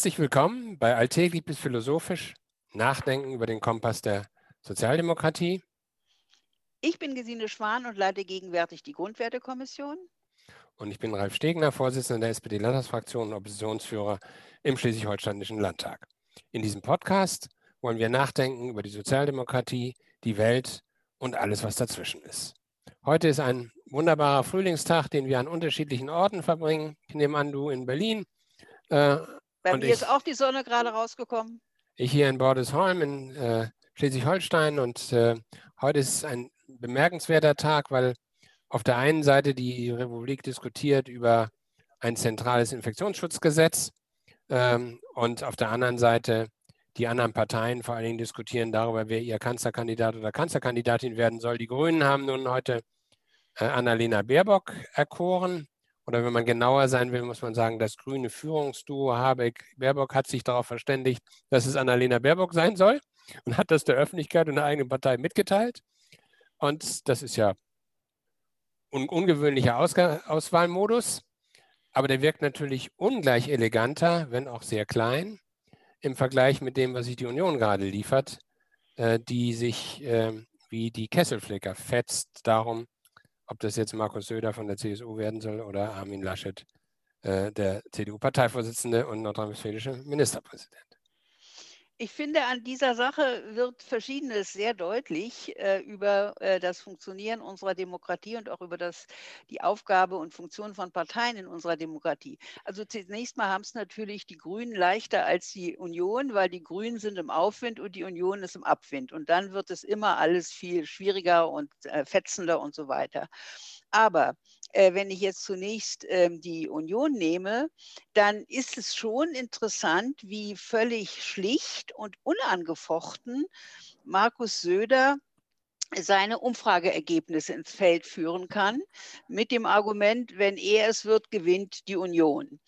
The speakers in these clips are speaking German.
Herzlich willkommen bei Alltäglich bis Philosophisch, Nachdenken über den Kompass der Sozialdemokratie. Ich bin Gesine Schwan und leite gegenwärtig die Grundwertekommission. Und ich bin Ralf Stegner, Vorsitzender der SPD-Landtagsfraktion und Oppositionsführer im Schleswig-Holsteinischen Landtag. In diesem Podcast wollen wir nachdenken über die Sozialdemokratie, die Welt und alles, was dazwischen ist. Heute ist ein wunderbarer Frühlingstag, den wir an unterschiedlichen Orten verbringen. Ich nehme an, du in Berlin. Äh, Bei mir ich, ist auch die Sonne gerade rausgekommen. Ich hier in Bordesholm in äh, Schleswig-Holstein und äh, heute ist ein bemerkenswerter Tag, weil auf der einen Seite die Republik diskutiert über ein zentrales Infektionsschutzgesetz ähm, und auf der anderen Seite die anderen Parteien vor allen Dingen diskutieren darüber, wer ihr Kanzlerkandidat oder Kanzlerkandidatin werden soll. Die Grünen haben nun heute äh, Annalena Baerbock erkoren oder wenn man genauer sein will, muss man sagen, das grüne Führungsduo Habeck-Baerbock hat sich darauf verständigt, dass es Annalena Baerbock sein soll und hat das der Öffentlichkeit und der eigenen Partei mitgeteilt. Und das ist ja ein ungewöhnlicher Ausg Auswahlmodus, aber der wirkt natürlich ungleich eleganter, wenn auch sehr klein, im Vergleich mit dem, was sich die Union gerade liefert, äh, die sich äh, wie die Kesselflicker fetzt darum, ob das jetzt Markus Söder von der CSU werden soll oder Armin Laschet, äh, der CDU-Parteivorsitzende und nordrhein-westfälische Ministerpräsident. Ich finde, an dieser Sache wird Verschiedenes sehr deutlich äh, über äh, das Funktionieren unserer Demokratie und auch über das, die Aufgabe und Funktion von Parteien in unserer Demokratie. Also zunächst mal haben es natürlich die Grünen leichter als die Union, weil die Grünen sind im Aufwind und die Union ist im Abwind. Und dann wird es immer alles viel schwieriger und äh, fetzender und so weiter. Aber äh, wenn ich jetzt zunächst ähm, die Union nehme, dann ist es schon interessant, wie völlig schlicht und unangefochten Markus Söder seine Umfrageergebnisse ins Feld führen kann, mit dem Argument, wenn er es wird, gewinnt die Union.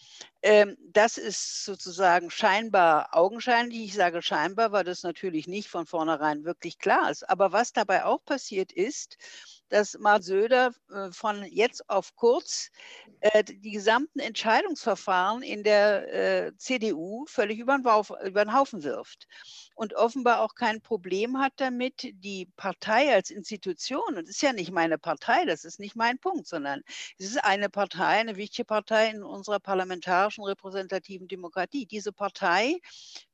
Ähm, das ist sozusagen scheinbar augenscheinlich. Ich sage scheinbar, weil das natürlich nicht von vornherein wirklich klar ist. Aber was dabei auch passiert ist, dass Mark Söder äh, von jetzt auf kurz äh, die gesamten Entscheidungsverfahren in der äh, CDU völlig über den, Haufen wirft und offenbar auch kein Problem hat damit, die Partei als Institution, und es ist ja nicht meine Partei, das ist nicht mein Punkt, sondern es ist eine Partei, eine wichtige Partei in unserer parlamentarischen repräsentativen Demokratie, diese Partei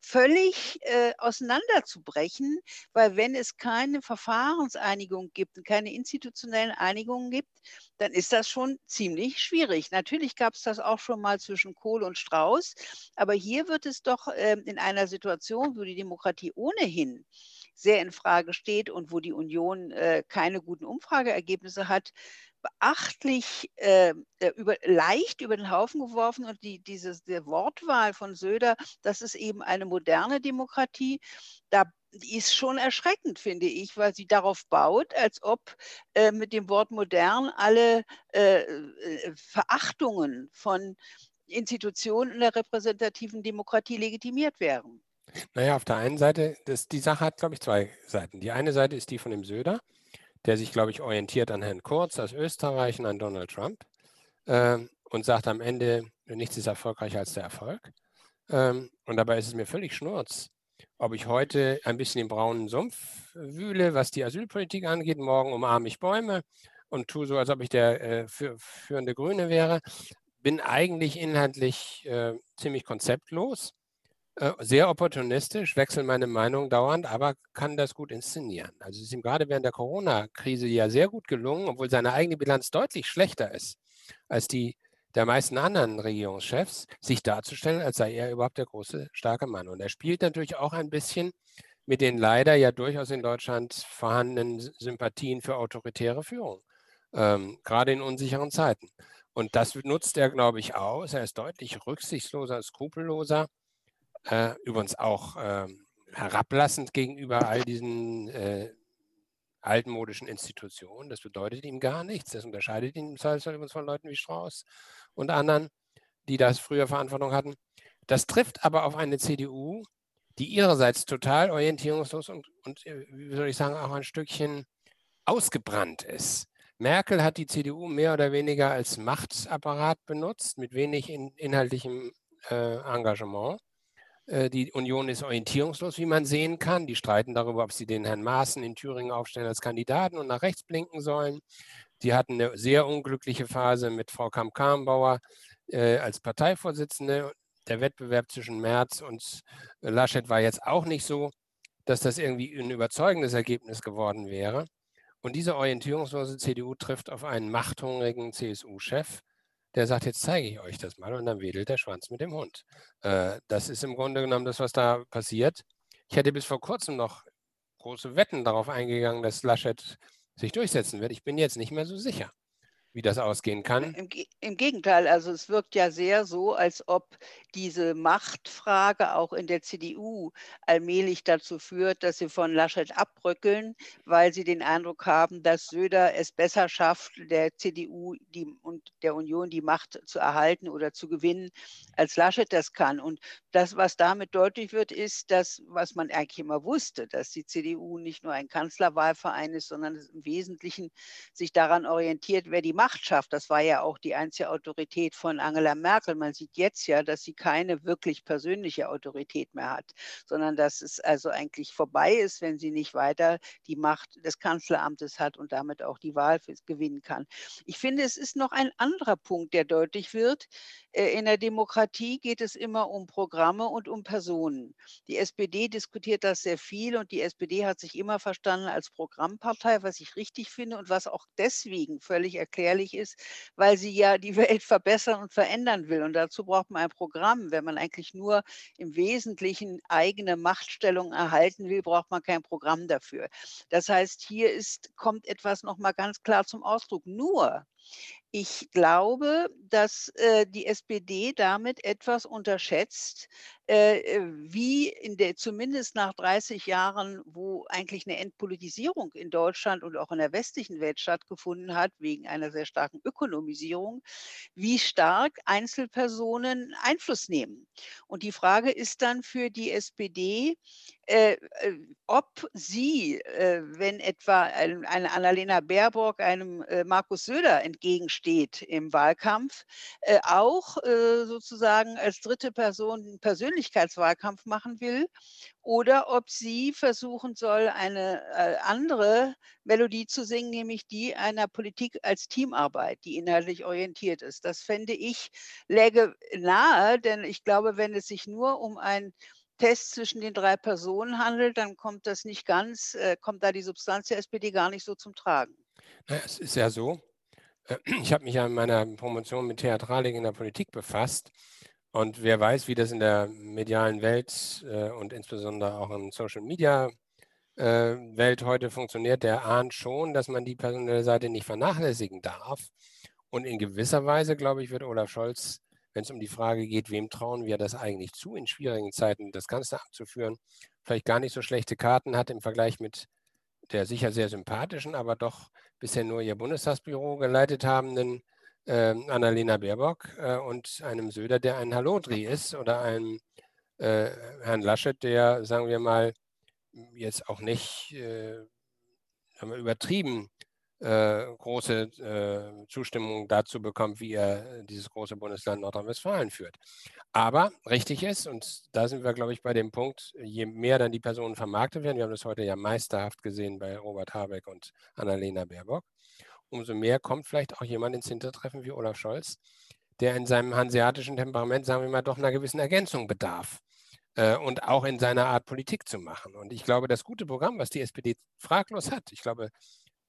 völlig äh, auseinanderzubrechen, weil wenn es keine Verfahrenseinigung gibt und keine institutionellen Einigungen gibt, dann ist das schon ziemlich schwierig. Natürlich gab es das auch schon mal zwischen Kohl und Strauß, aber hier wird es doch äh, in einer Situation, wo die Demokratie ohnehin sehr in Frage steht und wo die Union äh, keine guten Umfrageergebnisse hat, beachtlich äh, äh über, leicht über den Haufen geworfen und die, diese die Wortwahl von Söder, das ist eben eine moderne Demokratie. Da ist schon erschreckend, finde ich, weil sie darauf baut, als ob äh, mit dem Wort modern alle äh, äh, Verachtungen von Institutionen in der repräsentativen Demokratie legitimiert wären. Naja, auf der einen Seite, das, die Sache hat, glaube ich, zwei Seiten. Die eine Seite ist die von dem Söder, der sich, glaube ich, orientiert an Herrn Kurz aus Österreich und an Donald Trump äh, und sagt am Ende, nichts ist erfolgreicher als der Erfolg. Ähm, und dabei ist es mir völlig schnurz, ob ich heute ein bisschen im braunen Sumpf wühle, was die Asylpolitik angeht. Morgen umarme ich Bäume und tue so, als ob ich der äh, für, führende Grüne wäre. Bin eigentlich inhaltlich äh, ziemlich konzeptlos, sehr opportunistisch, wechsle meine Meinung dauernd, aber kann das gut inszenieren. Also es ist ihm gerade während der Corona-Krise ja sehr gut gelungen, obwohl seine eigene Bilanz deutlich schlechter ist als die der meisten anderen Regierungschefs, sich darzustellen, als sei er überhaupt der große, starke Mann. Und er spielt natürlich auch ein bisschen mit den leider ja durchaus in Deutschland vorhandenen Sympathien für autoritäre Führung, ähm, gerade in unsicheren Zeiten. Und das nutzt er, glaube ich, aus. Er ist deutlich rücksichtsloser, skrupelloser, äh, übrigens auch äh, herablassend gegenüber all diesen äh, altmodischen Institutionen. Das bedeutet ihm gar nichts. Das unterscheidet ihn im Zweifelsfall übrigens von Leuten wie Strauß und anderen, die das früher Verantwortung hatten. Das trifft aber auf eine CDU, die ihrerseits total orientierungslos und, und äh, wie soll ich sagen, auch ein Stückchen ausgebrannt ist. Merkel hat die CDU mehr oder weniger als Machtapparat benutzt, mit wenig in, inhaltlichem äh, Engagement. Äh, die Union ist orientierungslos, wie man sehen kann. Die streiten darüber, ob sie den Herrn Maaßen in Thüringen aufstellen als Kandidaten und nach rechts blinken sollen. Die hatten eine sehr unglückliche Phase mit Frau Kamp-Karrenbauer äh, als Parteivorsitzende. Der Wettbewerb zwischen Merz und Laschet war jetzt auch nicht so, dass das irgendwie ein überzeugendes Ergebnis geworden wäre. Und diese orientierungslose CDU trifft auf einen machthungrigen CSU-Chef, der sagt, jetzt zeige ich euch das mal und dann wedelt der Schwanz mit dem Hund. Äh, das ist im Grunde genommen das, was da passiert. Ich hätte bis vor kurzem noch große Wetten darauf eingegangen, dass Laschet sich durchsetzen wird. Ich bin jetzt nicht mehr so sicher wie das ausgehen kann? Im, Im, Gegenteil, also es wirkt ja sehr so, als ob diese Machtfrage auch in der CDU allmählich dazu führt, dass sie von Laschet abbröckeln, weil sie den Eindruck haben, dass Söder es besser schafft, der CDU die, und der Union die Macht zu erhalten oder zu gewinnen, als Laschet das kann. Und das, was damit deutlich wird, ist das, was man eigentlich immer wusste, dass die CDU nicht nur ein Kanzlerwahlverein ist, sondern im Wesentlichen sich daran orientiert, wer die Macht schafft. Das war ja auch die einzige Autorität von Angela Merkel. Man sieht jetzt ja, dass sie keine wirklich persönliche Autorität mehr hat, sondern dass es also eigentlich vorbei ist, wenn sie nicht weiter die Macht des Kanzleramtes hat und damit auch die Wahl gewinnen kann. Ich finde, es ist noch ein anderer Punkt, der deutlich wird. Äh, in der Demokratie geht es immer um Programme und um Personen. Die SPD diskutiert das sehr viel und die SPD hat sich immer verstanden als Programmpartei, was ich richtig finde und was auch deswegen völlig erklärt gefährlich ist, weil sie ja die Welt verbessern und verändern will. Und dazu braucht man ein Programm. Wenn man eigentlich nur im Wesentlichen eigene Machtstellung erhalten will, braucht man kein Programm dafür. Das heißt, hier ist, kommt etwas nochmal ganz klar zum Ausdruck. Nur ich glaube, dass äh, die SPD damit etwas unterschätzt, äh, äh, wie in der, zumindest nach 30 Jahren, wo eigentlich eine Entpolitisierung in Deutschland und auch in der westlichen Welt stattgefunden hat, wegen einer sehr starken Ökonomisierung, wie stark Einzelpersonen Einfluss nehmen. Und die Frage ist dann für die SPD, ob sie, äh, wenn etwa eine Annalena Baerbock einem äh, Markus Söder entgegensteht im Wahlkampf, äh, auch äh, sozusagen als dritte Person einen Persönlichkeitswahlkampf machen will oder ob sie versuchen soll, eine andere Melodie zu singen, nämlich die einer Politik als Teamarbeit, die inhaltlich orientiert ist. Das fände ich läge nahe, denn ich glaube, wenn es sich nur um ein Test zwischen den drei Personen handelt, dann kommt das nicht ganz, äh, kommt da die Substanz der SPD gar nicht so zum Tragen. Naja, es ist ja so, äh, ich habe mich ja in meiner Promotion mit Theatralik in der Politik befasst. Und wer weiß, wie das in der medialen Welt äh, und insbesondere auch in Social Media äh, Welt heute funktioniert, der ahnt schon, dass man die personelle Seite nicht vernachlässigen darf. Und in gewisser Weise, glaube ich, wird Olaf Scholz wenn es um die Frage geht, wem trauen wir das eigentlich zu, in schwierigen Zeiten das Kanzleramt zu führen, vielleicht gar nicht so schlechte Karten hat im Vergleich mit der sicher sehr sympathischen, aber doch bisher nur ihr Bundestagsbüro geleitet habenden äh, Annalena Baerbock äh, und einem Söder, der ein Hallodri ist oder einem äh, Herrn Laschet, der, sagen wir mal, jetzt auch nicht äh, übertrieben äh, große äh, Zustimmung dazu bekommt, wie er dieses große Bundesland Nordrhein-Westfalen führt. Aber richtig ist, und da sind wir, glaube ich, bei dem Punkt, je mehr dann die Personen vermarktet werden, wir haben das heute ja meisterhaft gesehen bei Robert Habeck und Annalena Baerbock, umso mehr kommt vielleicht auch jemand ins Hintertreffen wie Olaf Scholz, der in seinem hanseatischen Temperament, sagen wir mal, doch einer gewissen Ergänzung bedarf äh, und auch in seiner Art Politik zu machen. Und ich glaube, das gute Programm, was die SPD fraglos hat, ich glaube,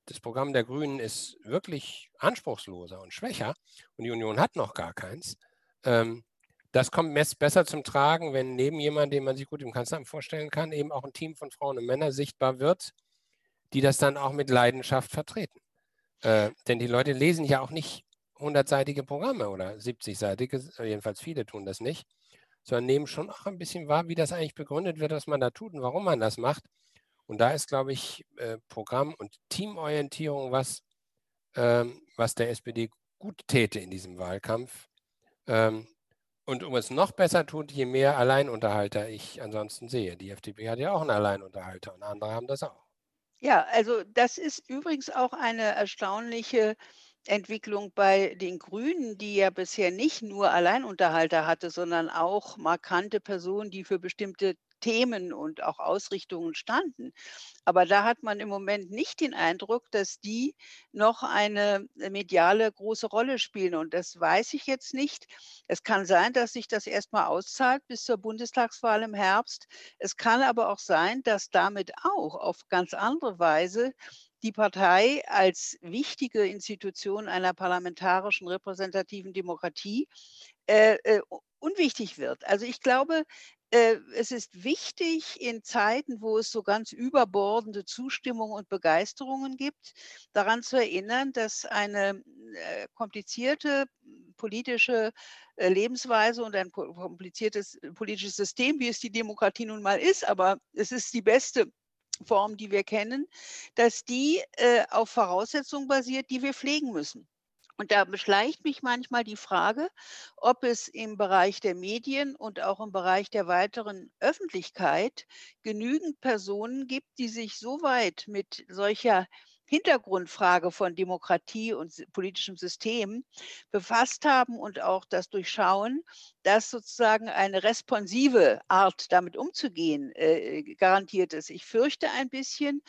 das Programm der Grünen ist wirklich anspruchsloser und schwächer und die Union hat noch gar keins. Ähm, das kommt besser zum Tragen, wenn neben jemandem, den man sich gut im Kanzleramt vorstellen kann, eben auch ein Team von Frauen und Männern sichtbar wird, die das dann auch mit Leidenschaft vertreten. Äh, denn die Leute lesen ja auch nicht hundertseitige Programme oder 70-seitige, jedenfalls viele tun das nicht, sondern nehmen schon auch ein bisschen wahr, wie das eigentlich begründet wird, was man da tut und warum man das macht. Und da ist, glaube ich, äh, Programm- und Teamorientierung was, ähm, was der SPD gut täte in diesem Wahlkampf. Ähm, und um es noch besser tut, je mehr Alleinunterhalter ich ansonsten sehe. Die FDP hat ja auch einen Alleinunterhalter und andere haben das auch. Ja, also das ist übrigens auch eine erstaunliche Entwicklung bei den Grünen, die ja bisher nicht nur Alleinunterhalter hatte, sondern auch markante Personen, die für bestimmte Themen und auch Ausrichtungen standen. Aber da hat man im Moment nicht den Eindruck, dass die noch eine äh, mediale große Rolle spielen. Und das weiß ich jetzt nicht. Es kann sein, dass sich das erstmal auszahlt bis zur Bundestagswahl im Herbst. Es kann aber auch sein, dass damit auch auf ganz andere Weise die Partei als wichtige Institution einer parlamentarischen repräsentativen Demokratie äh, äh, unwichtig wird. Also ich glaube, es ist wichtig in Zeiten, wo es so ganz überbordende Zustimmung und Begeisterungen gibt, daran zu erinnern, dass eine äh, komplizierte politische äh, Lebensweise und ein kompliziertes politisches System, wie es die Demokratie nun mal ist, aber es ist die beste Form, die wir kennen, dass die auf Voraussetzungen basiert, die wir pflegen müssen. Und da beschleicht mich manchmal die Frage, ob es im Bereich der Medien und auch im Bereich der weiteren Öffentlichkeit genügend Personen gibt, die sich so weit mit solcher Hintergrundfrage von Demokratie und politischem System befasst haben und auch das durchschauen, dass sozusagen eine responsive Art, damit umzugehen, äh, garantiert ist. Ich fürchte ein bisschen,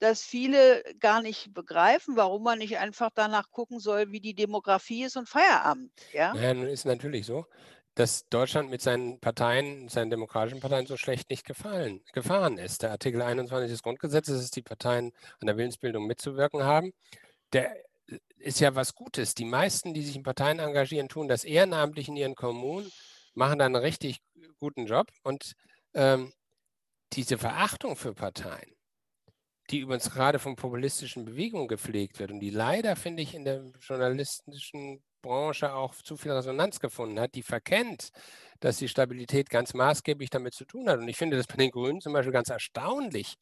dass viele gar nicht begreifen, warum man nicht einfach danach gucken soll, wie die Demografie ist und Feierabend. Ja, naja, ist natürlich so dass Deutschland mit seinen Parteien, seinen demokratischen Parteien so schlecht nicht gefallen, gefahren ist. Der Artikel 21 des Grundgesetzes, dass die Parteien an der Willensbildung mitzuwirken haben, der ist ja was Gutes. Die meisten, die sich in Parteien engagieren, tun das ehrenamtlich in ihren Kommunen, machen dann einen richtig guten Job. Und ähm, diese Verachtung für Parteien, die übrigens gerade von populistischen Bewegungen gepflegt wird und die leider, finde ich, in der journalistischen Branche auch zu viel Resonanz gefunden hat, die verkennt, dass die Stabilität ganz maßgeblich damit zu tun hat. Und ich finde das bei den Grünen zum Beispiel ganz erstaunlich,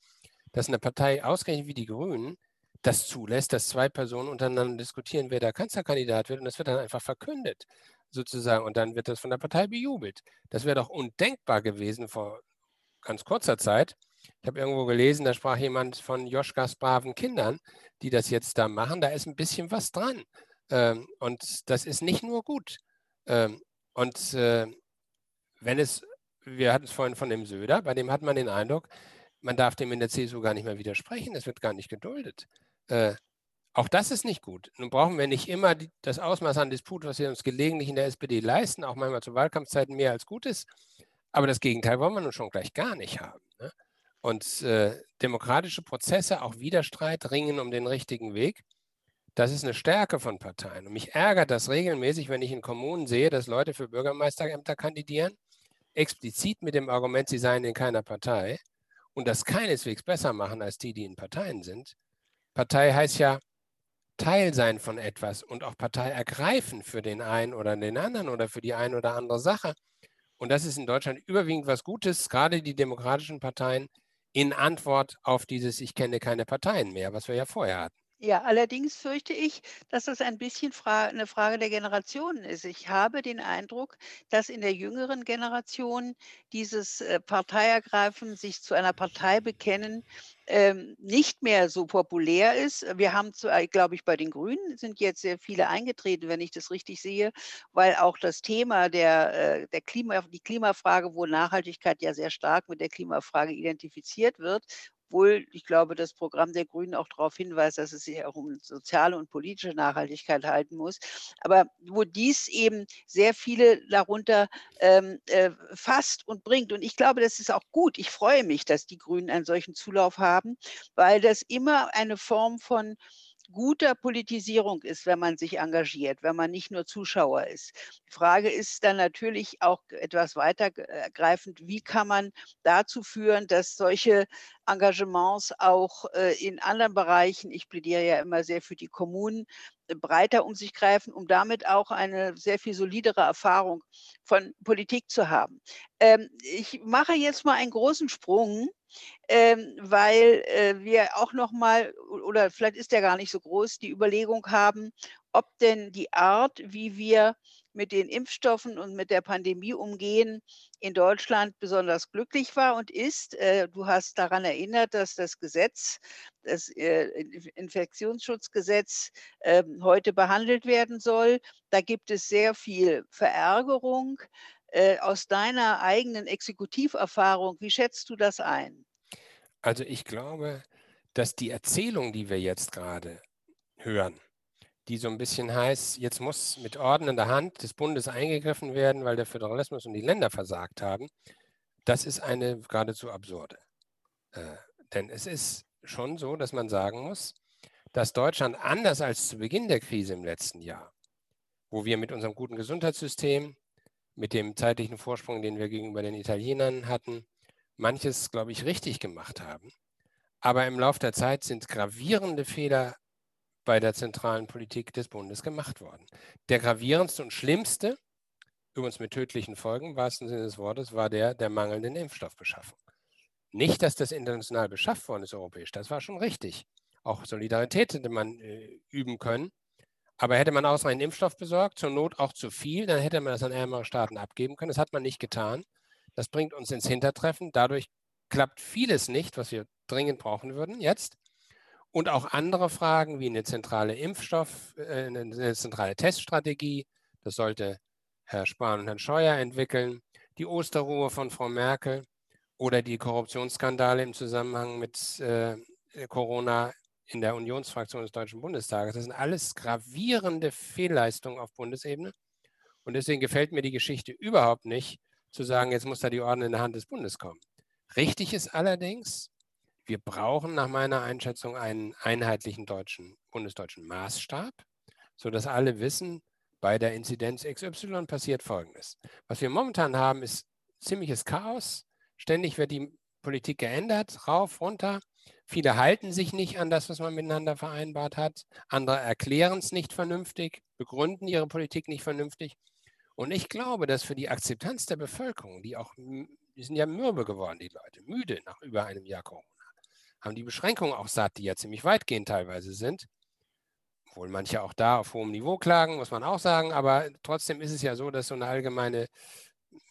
dass eine Partei ausgerechnet wie die Grünen das zulässt, dass zwei Personen untereinander diskutieren, wer der Kanzlerkandidat wird. Und das wird dann einfach verkündet, sozusagen. Und dann wird das von der Partei bejubelt. Das wäre doch undenkbar gewesen vor ganz kurzer Zeit. Ich habe irgendwo gelesen, da sprach jemand von Joschkas braven Kindern, die das jetzt da machen. Da ist ein bisschen was dran. Ähm, und das ist nicht nur gut. Ähm, und äh, wenn es, wir hatten es vorhin von dem Söder, bei dem hat man den Eindruck, man darf dem in der CSU gar nicht mehr widersprechen, es wird gar nicht geduldet. Äh, auch das ist nicht gut. Nun brauchen wir nicht immer das Ausmaß an Disput, was wir uns gelegentlich in der SPD leisten, auch manchmal zu Wahlkampfzeiten mehr als gut ist. Aber das Gegenteil wollen wir nun schon gleich gar nicht haben. Ne? Und äh, demokratische Prozesse, auch Widerstreit, ringen um den richtigen Weg. Das ist eine Stärke von Parteien. Und mich ärgert das regelmäßig, wenn ich in Kommunen sehe, dass Leute für Bürgermeisterämter kandidieren, explizit mit dem Argument, sie seien in keiner Partei und das keineswegs besser machen als die, die in Parteien sind. Partei heißt ja Teil sein von etwas und auch Partei ergreifen für den einen oder den anderen oder für die eine oder andere Sache. Und das ist in Deutschland überwiegend was Gutes, gerade die demokratischen Parteien in Antwort auf dieses Ich kenne keine Parteien mehr, was wir ja vorher hatten. Ja, allerdings fürchte ich, dass das ein bisschen fra eine Frage der Generationen ist. Ich habe den Eindruck, dass in der jüngeren Generation dieses äh, Parteiergreifen, sich zu einer Partei bekennen, ähm, nicht mehr so populär ist. Wir haben, äh, glaube ich, bei den Grünen sind jetzt sehr viele eingetreten, wenn ich das richtig sehe, weil auch das Thema der, äh, der Klima, die Klimafrage, wo Nachhaltigkeit ja sehr stark mit der Klimafrage identifiziert wird obwohl ich glaube, das Programm der Grünen auch darauf hinweist, dass es sich auch um soziale und politische Nachhaltigkeit halten muss. Aber wo dies eben sehr viele darunter ähm, äh, fasst und bringt. Und ich glaube, das ist auch gut. Ich freue mich, dass die Grünen einen solchen Zulauf haben, weil das immer eine Form von guter Politisierung ist, wenn man sich engagiert, wenn man nicht nur Zuschauer ist. Die Frage ist dann natürlich auch etwas weitergreifend, wie kann man dazu führen, dass solche Engagements auch äh, in anderen Bereichen, ich plädiere ja immer sehr für die Kommunen, äh, breiter um sich greifen, um damit auch eine sehr viel solidere Erfahrung von Politik zu haben. Ähm, ich mache jetzt mal einen großen Sprung ähm, weil äh, wir auch noch mal, oder vielleicht ist der gar nicht so groß, die Überlegung haben, ob denn die Art, wie wir mit den Impfstoffen und mit der Pandemie umgehen, in Deutschland besonders glücklich war und ist. Äh, du hast daran erinnert, dass das Gesetz, das äh, Infektionsschutzgesetz ähm, heute behandelt werden soll. Da gibt es sehr viel Verärgerung. Äh, aus deiner eigenen Exekutiverfahrung, wie schätzt du das ein? Also ich glaube, dass die Erzählung, die wir jetzt gerade hören, die so ein bisschen heißt, jetzt muss mit ordnender Hand des Bundes eingegriffen werden, weil der Föderalismus und die Länder versagt haben, das ist eine geradezu absurde. Äh, denn es ist schon so, dass man sagen muss, dass Deutschland anders als zu Beginn der Krise im letzten Jahr, wo wir mit unserem guten Gesundheitssystem, mit dem zeitlichen Vorsprung, den wir gegenüber den Italienern hatten, manches, glaube ich, richtig gemacht haben. Aber im Laufe der Zeit sind gravierende Fehler bei der zentralen Politik des Bundes gemacht worden. Der gravierendste und schlimmste, übrigens mit tödlichen Folgen, im wahrsten Sinne des Wortes, war der der mangelnden Impfstoffbeschaffung. Nicht, dass das international beschafft worden ist, europäisch, das war schon richtig. Auch Solidarität hätte man äh, üben können. Aber hätte man ausreichend Impfstoff besorgt, zur Not auch zu viel, dann hätte man das an ärmere Staaten abgeben können. Das hat man nicht getan. Das bringt uns ins Hintertreffen. Dadurch klappt vieles nicht, was wir dringend brauchen würden jetzt. Und auch andere Fragen wie eine zentrale Impfstoff, äh, eine zentrale Teststrategie. Das sollte Herr Spahn und Herrn Scheuer entwickeln. Die Osterruhe von Frau Merkel oder die Korruptionsskandale im Zusammenhang mit äh, Corona in der Unionsfraktion des Deutschen Bundestages. Das sind alles gravierende Fehlleistungen auf Bundesebene. Und deswegen gefällt mir die Geschichte überhaupt nicht, zu sagen, jetzt muss da die Ordnung in der Hand des Bundes kommen. Richtig ist allerdings, wir brauchen nach meiner Einschätzung einen einheitlichen deutschen, bundesdeutschen Maßstab, sodass alle wissen, bei der Inzidenz XY passiert Folgendes. Was wir momentan haben, ist ziemliches Chaos. Ständig wird die Politik geändert, rauf, runter. Viele halten sich nicht an das, was man miteinander vereinbart hat. Andere erklären es nicht vernünftig, begründen ihre Politik nicht vernünftig. Und ich glaube, dass für die Akzeptanz der Bevölkerung, die auch, die sind ja mürbe geworden, die Leute, müde nach über einem Jahr Corona haben die Beschränkungen auch satt, die ja ziemlich weitgehend teilweise sind. Obwohl manche auch da auf hohem Niveau klagen, muss man auch sagen. Aber trotzdem ist es ja so, dass so eine allgemeine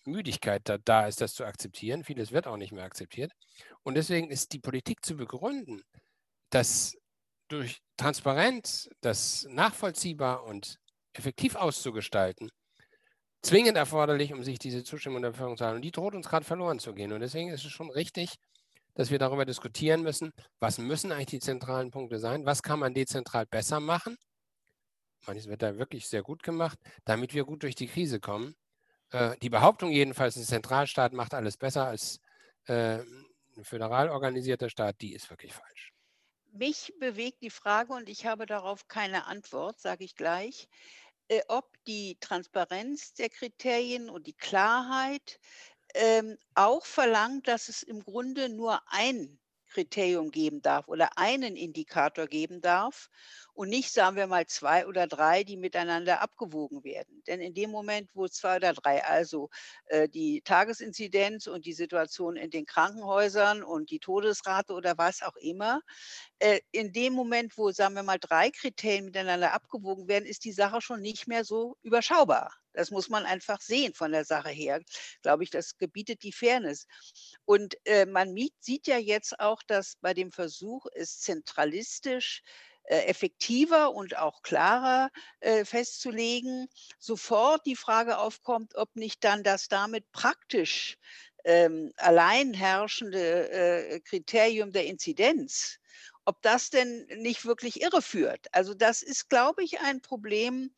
Müdigkeit da, da ist, das zu akzeptieren. Vieles wird auch nicht mehr akzeptiert. Und deswegen ist die Politik zu begründen, dass durch transparent, das nachvollziehbar und effektiv auszugestalten, zwingend erforderlich, um sich diese Zustimmung der Bevölkerung zu haben. Und die droht uns gerade verloren zu gehen. Und deswegen ist es schon richtig, dass wir darüber diskutieren müssen, was müssen eigentlich die zentralen Punkte sein, was kann man dezentral besser machen. Manches wird da wirklich sehr gut gemacht, damit wir gut durch die Krise kommen. Äh, die Behauptung jedenfalls, ein Zentralstaat macht alles besser als äh, ein föderal organisierter Staat, die ist wirklich falsch. Mich bewegt die Frage, und ich habe darauf keine Antwort, sage ich gleich, äh, ob die Transparenz der Kriterien und die Klarheit ähm, auch verlangt, dass es im Grunde nur ein Kriterium geben darf oder einen Indikator geben darf und nicht, sagen wir mal, zwei oder drei, die miteinander abgewogen werden. Denn in dem Moment, wo zwei oder drei, also äh, die Tagesinzidenz und die Situation in den Krankenhäusern und die Todesrate oder was auch immer, äh, in dem Moment, wo, sagen wir mal, drei Kriterien miteinander abgewogen werden, ist die Sache schon nicht mehr so überschaubar. Das muss man einfach sehen von der Sache her. Glaube ich, das gebietet die Fairness. Und äh, man sieht ja jetzt auch, dass bei dem Versuch, es zentralistisch äh, effektiver und auch klarer äh, festzulegen, sofort die Frage aufkommt, ob nicht dann das damit praktisch ähm, allein herrschende äh, Kriterium der Inzidenz ob das denn nicht wirklich irreführt. Also das ist, glaube ich, ein Problem,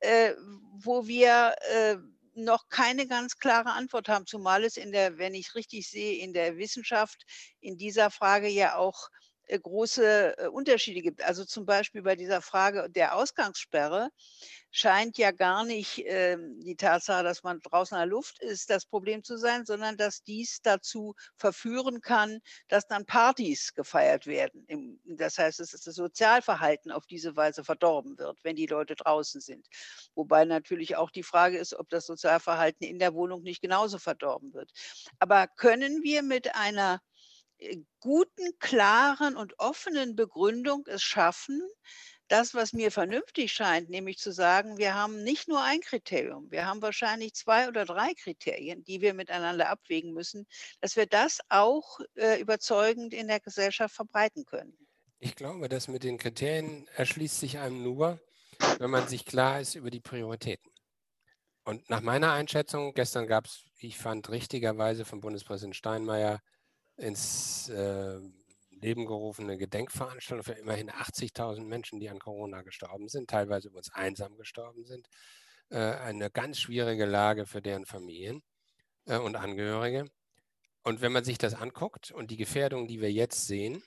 äh, wo wir äh, noch keine ganz klare Antwort haben, zumal es in der, wenn ich richtig sehe, in der Wissenschaft in dieser Frage ja auch äh, große äh, Unterschiede gibt. Also zum Beispiel bei dieser Frage der Ausgangssperre scheint ja gar nicht äh, die Tatsache, dass man draußen in der Luft ist, das Problem zu sein, sondern dass dies dazu verführen kann, dass dann Partys gefeiert werden. Das heißt, dass das Sozialverhalten auf diese Weise verdorben wird, wenn die Leute draußen sind. Wobei natürlich auch die Frage ist, ob das Sozialverhalten in der Wohnung nicht genauso verdorben wird. Aber können wir mit einer äh, guten, klaren und offenen Begründung es schaffen, das, was mir vernünftig scheint, nämlich zu sagen, wir haben nicht nur ein Kriterium, wir haben wahrscheinlich zwei oder drei Kriterien, die wir miteinander abwägen müssen, dass wir das auch äh, überzeugend in der Gesellschaft verbreiten können. Ich glaube, das mit den Kriterien erschließt sich einem nur, wenn man sich klar ist über die Prioritäten. Und nach meiner Einschätzung, gestern gab es, ich fand, richtigerweise von Bundespräsident Steinmeier ins äh, Leben gerufene Gedenkveranstaltung für immerhin 80.000 Menschen, die an Corona gestorben sind, teilweise übrigens einsam gestorben sind. Äh, eine ganz schwierige Lage für deren Familien äh, und Angehörige. Und wenn man sich das anguckt und die Gefährdung, die wir jetzt sehen,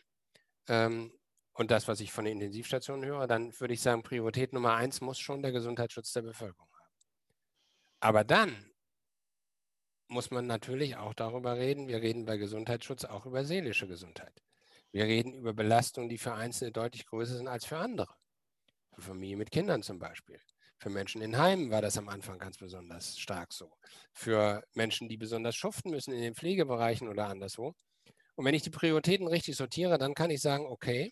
ähm, und das, was ich von den Intensivstationen höre, dann würde ich sagen, Priorität Nummer eins muss schon der Gesundheitsschutz der Bevölkerung haben. Aber dann muss man natürlich auch darüber reden, wir reden bei Gesundheitsschutz auch über seelische Gesundheit. Wir reden über Belastungen, die für Einzelne deutlich größer sind als für andere. Für Familien mit Kindern zum Beispiel. Für Menschen in Heimen war das am Anfang ganz besonders stark so. Für Menschen, die besonders schuften müssen in den Pflegebereichen oder anderswo. Und wenn ich die Prioritäten richtig sortiere, dann kann ich sagen, okay,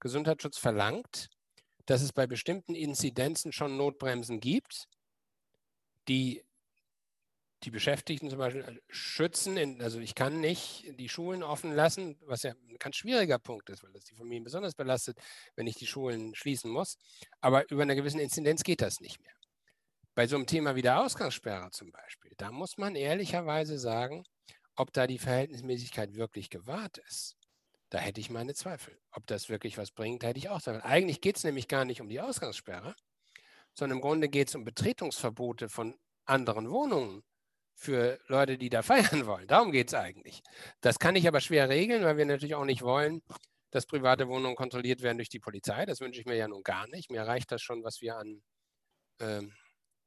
Gesundheitsschutz verlangt, dass es bei bestimmten Inzidenzen schon Notbremsen gibt, die die Beschäftigten zum Beispiel äh, schützen. In, also ich kann nicht die Schulen offen lassen, was ja ein ganz schwieriger Punkt ist, weil das die Familien besonders belastet, wenn ich die Schulen schließen muss. Aber über eine gewisse Inzidenz geht das nicht mehr. Bei so einem Thema wie der Ausgangssperre zum Beispiel, da muss man ehrlicherweise sagen, ob da die Verhältnismäßigkeit wirklich gewahrt ist. Da hätte ich meine Zweifel. Ob das wirklich was bringt, hätte ich auch Zweifel. Eigentlich geht es nämlich gar nicht um die Ausgangssperre, sondern im Grunde geht es um Betretungsverbote von anderen Wohnungen für Leute, die da feiern wollen. Darum geht es eigentlich. Das kann ich aber schwer regeln, weil wir natürlich auch nicht wollen, dass private Wohnungen kontrolliert werden durch die Polizei. Das wünsche ich mir ja nun gar nicht. Mir reicht das schon, was wir an, ähm,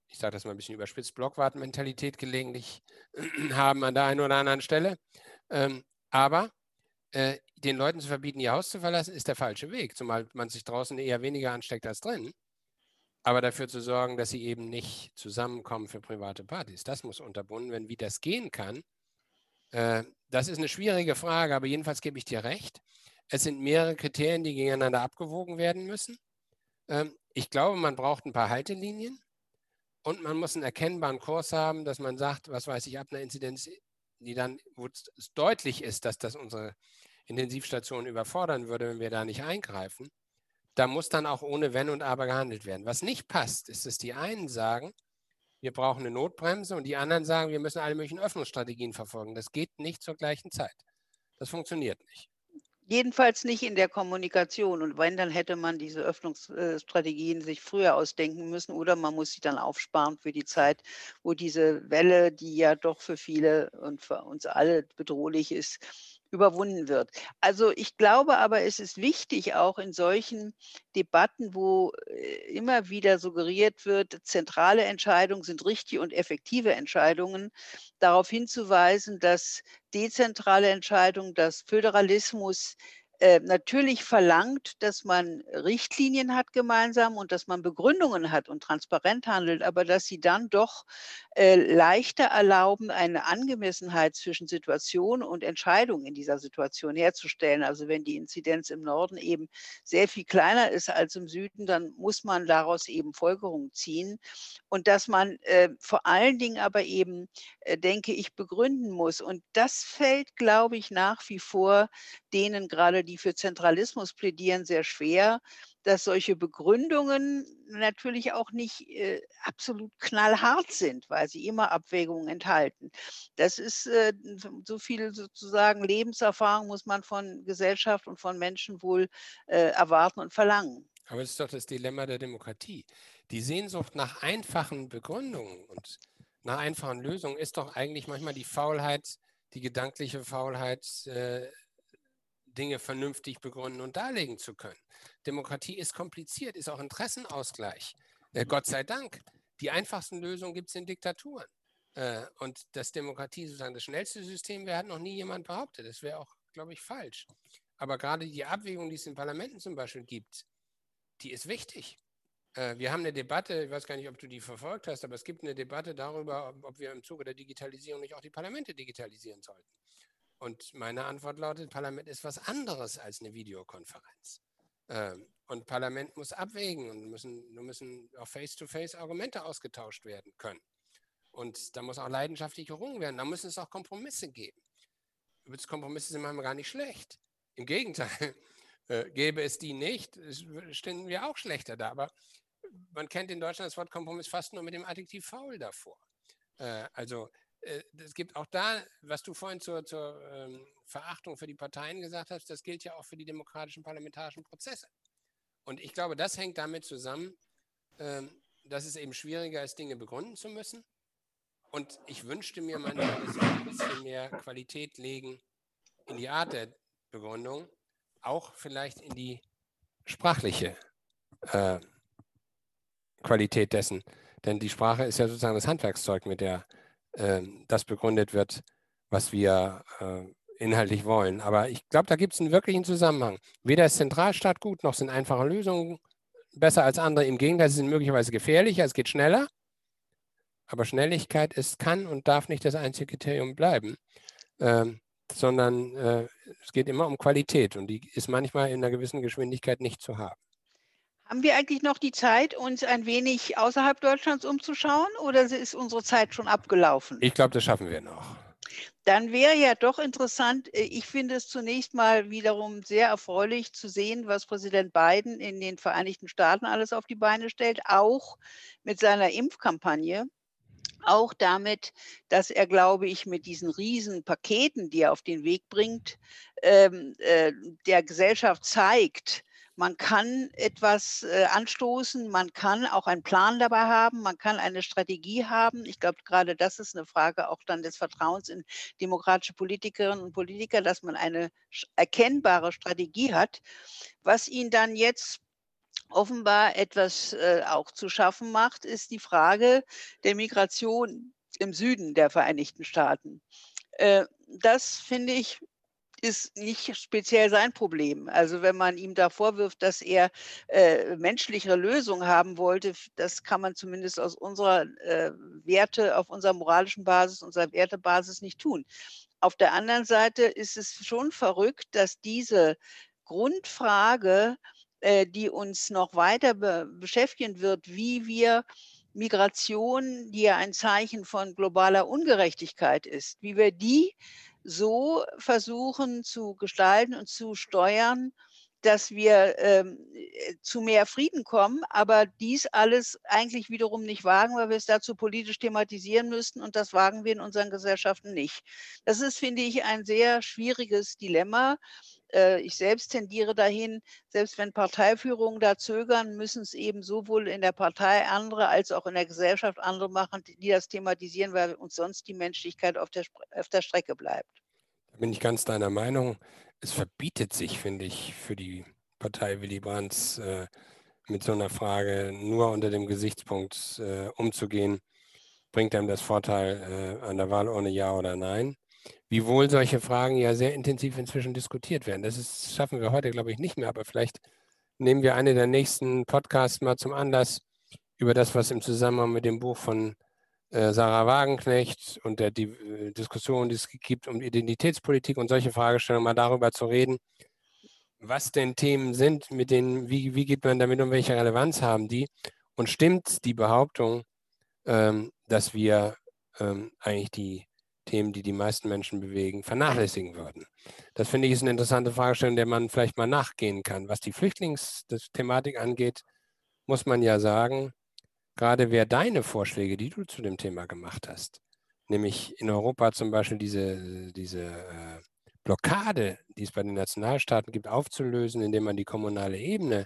ich sage das mal ein bisschen überspitzt, Blockwartmentalität gelegentlich haben an der einen oder anderen Stelle. Ähm, aber äh, den Leuten zu verbieten, ihr Haus zu verlassen, ist der falsche Weg, zumal man sich draußen eher weniger ansteckt als drin aber dafür zu sorgen, dass sie eben nicht zusammenkommen für private Partys. Das muss unterbunden werden. Wie das gehen kann, äh, das ist eine schwierige Frage, aber jedenfalls gebe ich dir recht. Es sind mehrere Kriterien, die gegeneinander abgewogen werden müssen. Ähm, ich glaube, man braucht ein paar Haltelinien und man muss einen erkennbaren Kurs haben, dass man sagt, was weiß ich, ab einer Inzidenz, die dann, wo es deutlich ist, dass das unsere Intensivstation überfordern würde, wenn wir da nicht eingreifen, da muss dann auch ohne Wenn und Aber gehandelt werden. Was nicht passt, ist, dass die einen sagen, wir brauchen eine Notbremse und die anderen sagen, wir müssen alle möglichen Öffnungsstrategien verfolgen. Das geht nicht zur gleichen Zeit. Das funktioniert nicht. Jedenfalls nicht in der Kommunikation. Und wenn, dann hätte man diese Öffnungsstrategien sich früher ausdenken müssen oder man muss sie dann aufsparen für die Zeit, wo diese Welle, die ja doch für viele und für uns alle bedrohlich ist, überwunden wird. Also ich glaube aber, es ist wichtig, auch in solchen Debatten, wo äh, immer wieder suggeriert wird, zentrale Entscheidungen sind richtige und effektive Entscheidungen, darauf hinzuweisen, dass dezentrale Entscheidungen, dass Föderalismus äh, natürlich verlangt, dass man Richtlinien hat gemeinsam und dass man Begründungen hat und transparent handelt, aber dass sie dann doch äh, leichter erlauben, eine Angemessenheit zwischen Situation und Entscheidung in dieser Situation herzustellen. Also wenn die Inzidenz im Norden eben sehr viel kleiner ist als im Süden, dann muss man daraus eben Folgerungen ziehen und dass man äh, vor allen Dingen aber eben, äh, denke ich, begründen muss. Und das fällt, glaube ich, nach wie vor denen gerade, die für Zentralismus plädieren, sehr schwer, dass solche Begründungen natürlich auch nicht äh, absolut knallhart sind, weil sie immer Abwägungen enthalten. Das ist äh, so viel sozusagen Lebenserfahrung muss man von Gesellschaft und von Menschen wohl äh, erwarten und verlangen. Aber es ist doch das Dilemma der Demokratie. Die Sehnsucht nach einfachen Begründungen und nach einfachen Lösungen ist doch eigentlich manchmal die Faulheit, die gedankliche Faulheit äh, Dinge vernünftig begründen und darlegen zu können. Demokratie ist kompliziert, ist auch Interessenausgleich. Äh, Gott sei Dank. Die einfachsten Lösungen gibt es in Diktaturen. Äh, und dass Demokratie sozusagen das schnellste System wäre, hat noch nie jemand behauptet. Das wäre auch, glaube ich, falsch. Aber gerade die Abwägung, die es in Parlamenten zum Beispiel gibt, die ist wichtig. Äh, wir haben eine Debatte, ich weiß gar nicht, ob du die verfolgt hast, aber es gibt eine Debatte darüber, ob wir im Zuge der Digitalisierung nicht auch die Parlamente digitalisieren sollten. Und meine Antwort lautet, Parlament ist was anderes als eine Videokonferenz. Ähm, und Parlament muss abwägen und müssen, müssen auch face-to-face -face Argumente ausgetauscht werden können. Und da muss auch leidenschaftlich gerungen werden. Da müssen es auch Kompromisse geben. Übrigens, Kompromisse sind manchmal gar nicht schlecht. Im Gegenteil, äh, gäbe es die nicht, stünden wir auch schlechter da. Aber man kennt in Deutschland das Wort Kompromiss fast nur mit dem Adjektiv faul davor. Äh, also es gibt auch da, was du vorhin zur, zur ähm, Verachtung für die Parteien gesagt hast, das gilt ja auch für die demokratischen parlamentarischen Prozesse. Und ich glaube, das hängt damit zusammen, ähm, dass es eben schwieriger ist, Dinge begründen zu müssen. Und ich wünschte mir manchmal, dass wir ein bisschen mehr Qualität legen in die Art der Begründung, auch vielleicht in die sprachliche äh, Qualität dessen. Denn die Sprache ist ja sozusagen das Handwerkszeug, mit der äh, das begründet wird, was wir äh, inhaltlich wollen. Aber ich glaube, da gibt es einen wirklichen Zusammenhang. Weder ist Zentralstaat gut, noch sind einfache Lösungen besser als andere. Im Gegenteil, sie sind möglicherweise gefährlicher, es geht schneller. Aber Schnelligkeit ist, kann und darf nicht das einzige Kriterium bleiben, ähm, sondern äh, es geht immer um Qualität und die ist manchmal in einer gewissen Geschwindigkeit nicht zu haben. Haben wir eigentlich noch die Zeit, uns ein wenig außerhalb Deutschlands umzuschauen oder ist unsere Zeit schon abgelaufen? Ich glaube, das schaffen wir noch. Dann wäre ja doch interessant, äh, ich finde es zunächst mal wiederum sehr erfreulich zu sehen, was Präsident Biden in den Vereinigten Staaten alles auf die Beine stellt, auch mit seiner Impfkampagne auch damit, dass er, glaube ich, mit diesen riesen Paketen, die er auf den Weg bringt, ähm, äh, der Gesellschaft zeigt, man kann etwas äh, anstoßen, man kann auch einen Plan dabei haben, man kann eine Strategie haben. Ich glaube, gerade das ist eine Frage auch dann des Vertrauens in demokratische Politikerinnen und Politiker, dass man eine erkennbare Strategie hat, was ihn dann jetzt offenbar etwas äh, auch zu schaffen macht, ist die Frage der Migration im Süden der Vereinigten Staaten. Äh, das finde ich ist nicht speziell sein Problem. Also wenn man ihm da vorwirft, dass er äh, menschlichere Lösungen haben wollte, das kann man zumindest aus unserer äh, Werte, auf unserer moralischen Basis, unserer Wertebasis nicht tun. Auf der anderen Seite ist es schon verrückt, dass diese Grundfrage äh, die uns noch weiter be beschäftigen wird, wie wir Migration, die ja ein Zeichen von globaler Ungerechtigkeit ist, wie wir die so versuchen zu gestalten und zu steuern, dass wir ähm, äh, zu mehr Frieden kommen, aber dies alles eigentlich wiederum nicht wagen, weil wir es dazu politisch thematisieren müssten und das wagen wir in unseren Gesellschaften nicht. Das ist, finde ich, ein sehr schwieriges Dilemma ich selbst tendiere dahin, selbst wenn Parteiführungen da zögern, müssen es eben sowohl in der Partei andere als auch in der Gesellschaft andere machen, die das thematisieren, weil uns sonst die Menschlichkeit auf der, auf der Strecke bleibt. Da bin ich ganz deiner Meinung. Es verbietet sich, finde ich, für die Partei Willy Brandt äh, mit so einer Frage nur unter dem Gesichtspunkt äh, umzugehen. Bringt einem das Vorteil äh, an der Wahl ohne Ja oder Nein? Wiewohl solche Fragen ja sehr intensiv inzwischen diskutiert werden. Das ist, schaffen wir heute, glaube ich, nicht mehr, aber vielleicht nehmen wir eine der nächsten Podcasts mal zum Anlass, über das, was im Zusammenhang mit dem Buch von äh, Sarah Wagenknecht und der die, äh, Diskussion, die es gibt um Identitätspolitik und solche Fragestellungen, mal darüber zu reden, was denn Themen sind, mit denen, wie, wie geht man damit um, welche Relevanz haben die? Und stimmt die Behauptung, ähm, dass wir ähm, eigentlich die Themen, die die meisten Menschen bewegen, vernachlässigen würden. Das finde ich ist eine interessante Fragestellung, der man vielleicht mal nachgehen kann. Was die Flüchtlingsthematik angeht, muss man ja sagen, gerade wer deine Vorschläge, die du zu dem Thema gemacht hast, nämlich in Europa zum Beispiel diese, diese äh, Blockade, die es bei den Nationalstaaten gibt, aufzulösen, indem man die kommunale Ebene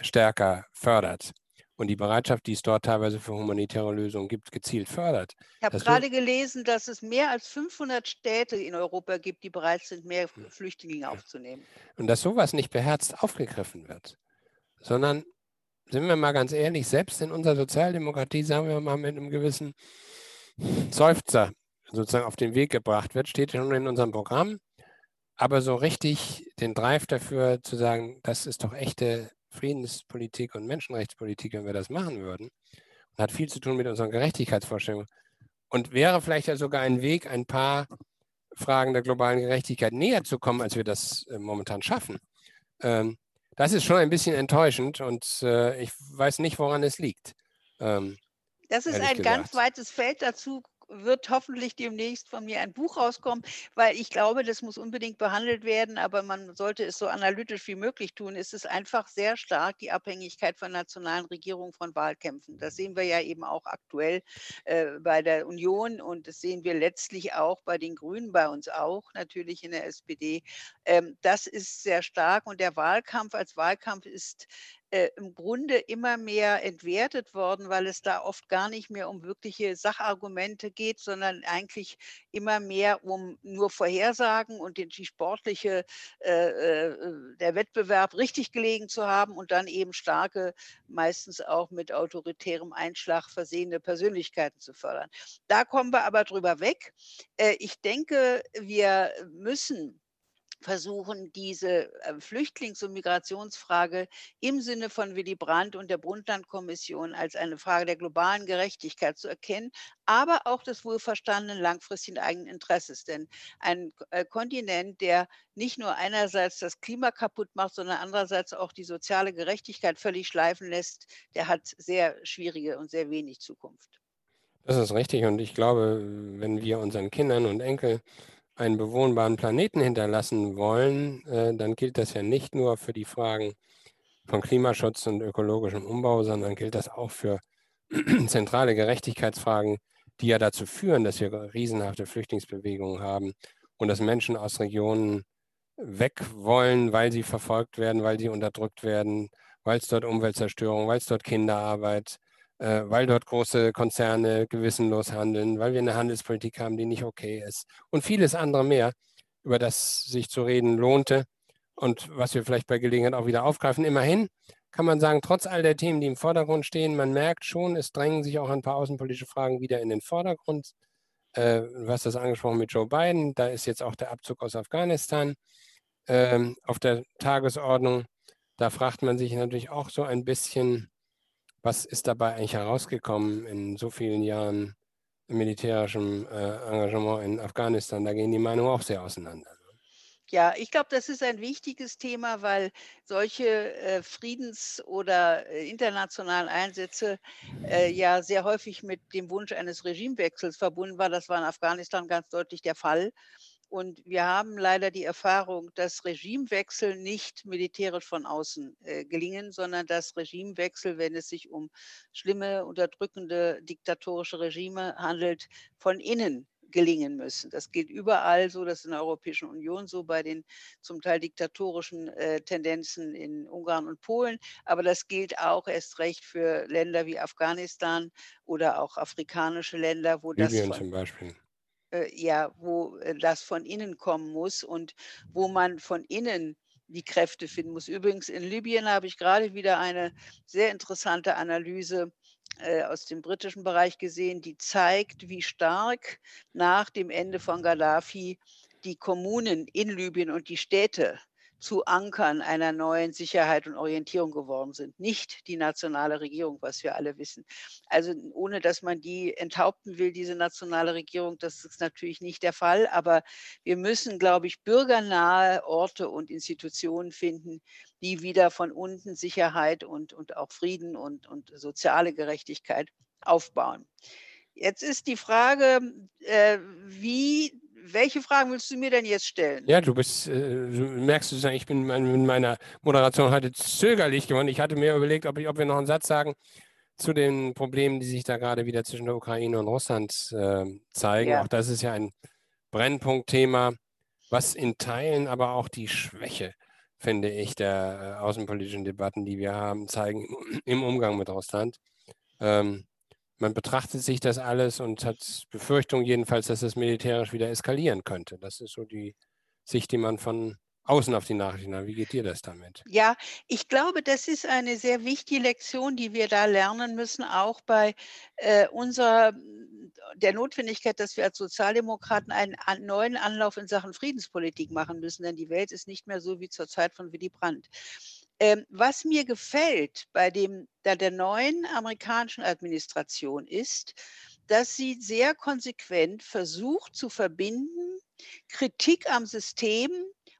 stärker fördert, und die Bereitschaft, die es dort teilweise für humanitäre Lösungen gibt, gezielt fördert. Ich habe gerade gelesen, dass es mehr als 500 Städte in Europa gibt, die bereit sind, mehr Flüchtlinge aufzunehmen. Und dass sowas nicht beherzt aufgegriffen wird, sondern, sind wir mal ganz ehrlich, selbst in unserer Sozialdemokratie, sagen wir mal mit einem gewissen Seufzer sozusagen auf den Weg gebracht wird, steht schon in unserem Programm. Aber so richtig den Drive dafür zu sagen, das ist doch echte Friedenspolitik und Menschenrechtspolitik, wenn wir das machen würden. Und hat viel zu tun mit unseren Gerechtigkeitsvorstellungen. Und wäre vielleicht ja sogar ein Weg, ein paar Fragen der globalen Gerechtigkeit näher zu kommen, als wir das äh, momentan schaffen. Ähm, das ist schon ein bisschen enttäuschend und äh, ich weiß nicht, woran es liegt. Ähm, das ist ein gesagt. ganz weites Feld. Dazu wird hoffentlich demnächst von mir ein Buch rauskommen, weil ich glaube, das muss unbedingt behandelt werden, aber man sollte es so analytisch wie möglich tun. Es ist einfach sehr stark die Abhängigkeit von nationalen Regierungen von Wahlkämpfen. Das sehen wir ja eben auch aktuell äh, bei der Union und das sehen wir letztlich auch bei den Grünen, bei uns auch natürlich in der SPD. Ähm, das ist sehr stark und der Wahlkampf als Wahlkampf ist äh, im Grunde immer mehr entwertet worden, weil es da oft gar nicht mehr um wirkliche Sachargumente geht, sondern eigentlich immer mehr um nur Vorhersagen und die, die sportliche, äh, äh, der Wettbewerb richtig gelegen zu haben und dann eben starke, meistens auch mit autoritärem Einschlag versehene Persönlichkeiten zu fördern. Da kommen wir aber drüber weg. Äh, ich denke, wir müssen versuchen, diese äh, Flüchtlings- und Migrationsfrage im Sinne von Willy Brandt und der Brundtland-Kommission als eine Frage der globalen Gerechtigkeit zu erkennen, aber auch des wohlverstandenen langfristigen eigenen Interesses. Denn ein äh, Kontinent, der nicht nur einerseits das Klima kaputt macht, sondern andererseits auch die soziale Gerechtigkeit völlig schleifen lässt, der hat sehr schwierige und sehr wenig Zukunft. Das ist richtig. Und ich glaube, wenn wir unseren Kindern und Enkeln einen bewohnbaren Planeten hinterlassen wollen, äh, dann gilt das ja nicht nur für die Fragen von Klimaschutz und ökologischem Umbau, sondern gilt das auch für zentrale Gerechtigkeitsfragen, die ja dazu führen, dass wir riesenhafte Flüchtlingsbewegungen haben und dass Menschen aus Regionen weg wollen, weil sie verfolgt werden, weil sie unterdrückt werden, weil es dort Umweltzerstörung, weil es dort Kinderarbeit, äh, weil dort große Konzerne gewissenlos handeln, weil wir eine Handelspolitik haben, die nicht okay ist und vieles andere mehr, über das sich zu reden lohnte und was wir vielleicht bei Gelegenheit auch wieder aufgreifen. Immerhin kann man sagen, trotz all der Themen, die im Vordergrund stehen, man merkt schon, es drängen sich auch ein paar außenpolitische Fragen wieder in den Vordergrund. Äh, du hast das angesprochen mit Joe Biden, da ist jetzt auch der Abzug aus Afghanistan ähm, auf der Tagesordnung. Da fragt man sich natürlich auch so ein bisschen, was ist dabei eigentlich herausgekommen in so vielen Jahren militärischem äh, Engagement in Afghanistan? Da gehen die Meinungen auch sehr auseinander. Ne? Ja, ich glaube, das ist ein wichtiges Thema, weil solche äh, Friedens- oder äh, internationalen Einsätze äh, ja sehr häufig mit dem Wunsch eines Regimewechsels verbunden war. Das war in Afghanistan ganz deutlich der Fall. Und wir haben leider die Erfahrung, dass Regimewechsel nicht militärisch von außen äh, gelingen, sondern dass Regimewechsel, wenn es sich um schlimme, unterdrückende, diktatorische Regime handelt, von innen gelingen müssen. Das gilt überall so, das ist in der Europäischen Union so, bei den zum Teil diktatorischen äh, Tendenzen in Ungarn und Polen. Aber das gilt auch erst recht für Länder wie Afghanistan oder auch afrikanische Länder, wo Libyen das. Von, zum Beispiel ja, wo äh, das von innen kommen muss und wo man von innen die Kräfte finden muss. Übrigens in Libyen habe ich gerade wieder eine sehr interessante Analyse äh, aus dem britischen Bereich gesehen, die zeigt, wie stark nach dem Ende von Gaddafi die Kommunen in Libyen und die Städte zu Ankern einer neuen Sicherheit und Orientierung geworden sind. Nicht die nationale Regierung, was wir alle wissen. Also ohne dass man die enthaupten will, diese nationale Regierung, das ist natürlich nicht der Fall. Aber wir müssen, glaube ich, bürgernahe Orte und Institutionen finden, die wieder von unten Sicherheit und, und auch Frieden und, und soziale Gerechtigkeit aufbauen. Jetzt ist die Frage, äh, wie welche Fragen willst du mir denn jetzt stellen? Ja, du bist, äh, du merkst es ich bin mit meiner Moderation heute zögerlich geworden. Ich hatte mir überlegt, ob, ich, ob wir noch einen Satz sagen zu den Problemen, die sich da gerade wieder zwischen der Ukraine und Russland äh, zeigen. Ja. Auch das ist ja ein Brennpunktthema, was in Teilen aber auch die Schwäche, finde ich, der äh, außenpolitischen Debatten, die wir haben, zeigen im Umgang mit Russland. Ähm, man betrachtet sich das alles und hat Befürchtung jedenfalls, dass es militärisch wieder eskalieren könnte. Das ist so die Sicht, die man von außen auf die Nachrichten hat. Wie geht dir das damit? Ja, ich glaube, das ist eine sehr wichtige Lektion, die wir da lernen müssen, auch bei äh, unserer der Notwendigkeit, dass wir als Sozialdemokraten einen, einen neuen Anlauf in Sachen Friedenspolitik machen müssen, denn die Welt ist nicht mehr so wie zur Zeit von Willy Brandt. Ähm, was mir gefällt bei dem, da der neuen amerikanischen Administration ist, dass sie sehr konsequent versucht zu verbinden, Kritik am System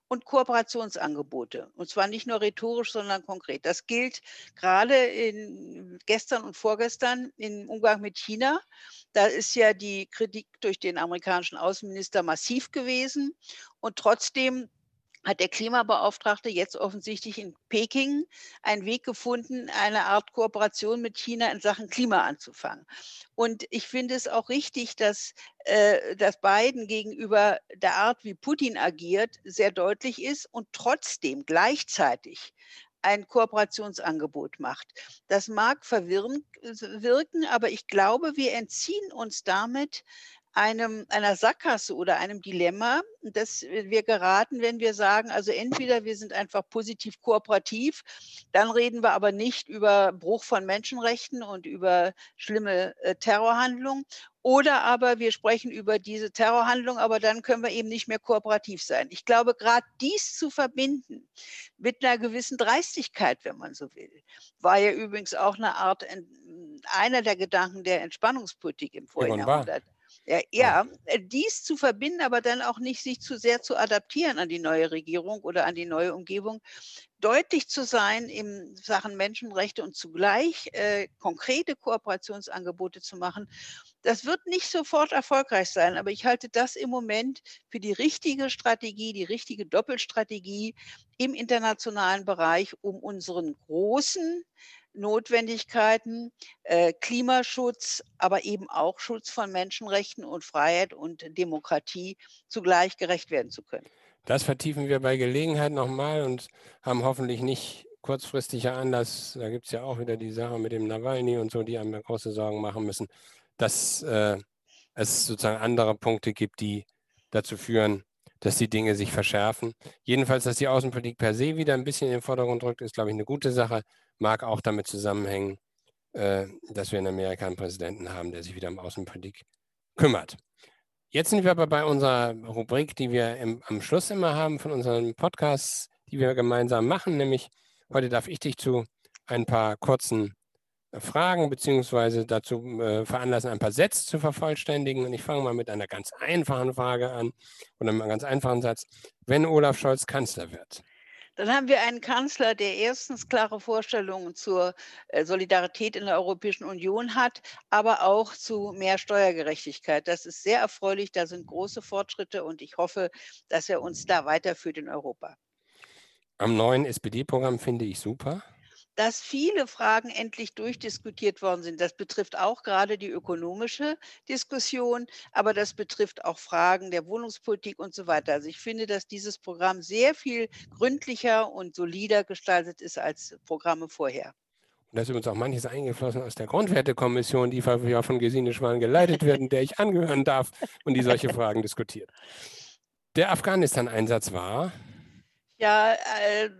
und Kooperationsangebote. Und zwar nicht nur rhetorisch, sondern konkret. Das gilt gerade in gestern und vorgestern im Umgang mit China. Da ist ja die Kritik durch den amerikanischen Außenminister massiv gewesen. Und trotzdem hat der Klimabeauftragte jetzt offensichtlich in Peking einen Weg gefunden, eine Art Kooperation mit China in Sachen Klima anzufangen. Und ich finde es auch richtig, dass, äh, dass Biden gegenüber der Art, wie Putin agiert, sehr deutlich ist und trotzdem gleichzeitig ein Kooperationsangebot macht. Das mag verwirrend wirken, aber ich glaube, wir entziehen uns damit einem, einer Sackgasse oder einem Dilemma, das wir geraten, wenn wir sagen, also entweder wir sind einfach positiv kooperativ, dann reden wir aber nicht über Bruch von Menschenrechten und über schlimme äh, Terrorhandlungen, oder aber wir sprechen über diese Terrorhandlung, aber dann können wir eben nicht mehr kooperativ sein. Ich glaube, gerade dies zu verbinden mit einer gewissen Dreistigkeit, wenn man so will, war ja übrigens auch eine Art, einer der Gedanken der Entspannungspolitik im vorigen Jahrhundert. Ja, ja, äh, dies zu verbinden, aber dann auch nicht sich zu sehr zu adaptieren an die neue Regierung oder an die neue Umgebung, deutlich zu sein in Sachen Menschenrechte und zugleich äh, konkrete Kooperationsangebote zu machen. Das wird nicht sofort erfolgreich sein, aber ich halte das im Moment für die richtige Strategie, die richtige Doppelstrategie im internationalen Bereich, um unseren großen Notwendigkeiten, äh, Klimaschutz, aber eben auch Schutz von Menschenrechten und Freiheit und Demokratie zugleich gerecht werden zu können. Das vertiefen wir bei Gelegenheit nochmal und haben hoffentlich nicht kurzfristiger Anlass. Da gibt es ja auch wieder die Sache mit dem Nawalny und so, die einem große Sorgen machen müssen, dass äh, es sozusagen andere Punkte gibt, die dazu führen, dass die Dinge sich verschärfen. Jedenfalls, dass die Außenpolitik per se wieder ein bisschen in den Vordergrund rückt, ist, glaube ich, eine gute Sache mag auch damit zusammenhängen, äh, dass wir in Amerika einen Präsidenten haben, der sich wieder um Außenpolitik kümmert. Jetzt sind wir aber bei unserer Rubrik, die wir im, am Schluss immer haben von unseren Podcasts, die wir gemeinsam machen, nämlich heute darf ich dich zu ein paar kurzen Fragen beziehungsweise dazu äh, veranlassen, ein paar Sätze zu vervollständigen. Und ich fange mal mit einer ganz einfachen Frage an oder mit einem ganz einfachen Satz. Wenn Olaf Scholz Kanzler wird, dann haben wir einen Kanzler, der erstens klare Vorstellungen zur äh, Solidarität in der Europäischen Union hat, aber auch zu mehr Steuergerechtigkeit. Das ist sehr erfreulich, da sind große Fortschritte und ich hoffe, dass er uns da weiterführt in Europa. Am neuen SPD-Programm finde ich super dass viele Fragen endlich durchdiskutiert worden sind. Das betrifft auch gerade die ökonomische Diskussion, aber das betrifft auch Fragen der Wohnungspolitik und so weiter. Also ich finde, dass dieses Programm sehr viel gründlicher und solider gestaltet ist als Programme vorher. Und da ist übrigens auch manches eingeflossen aus der Grundwertekommission, die von Gesine Schwan geleitet wird, der ich angehören darf und die solche Fragen diskutiert. Der Afghanistan-Einsatz war? Ja, äh,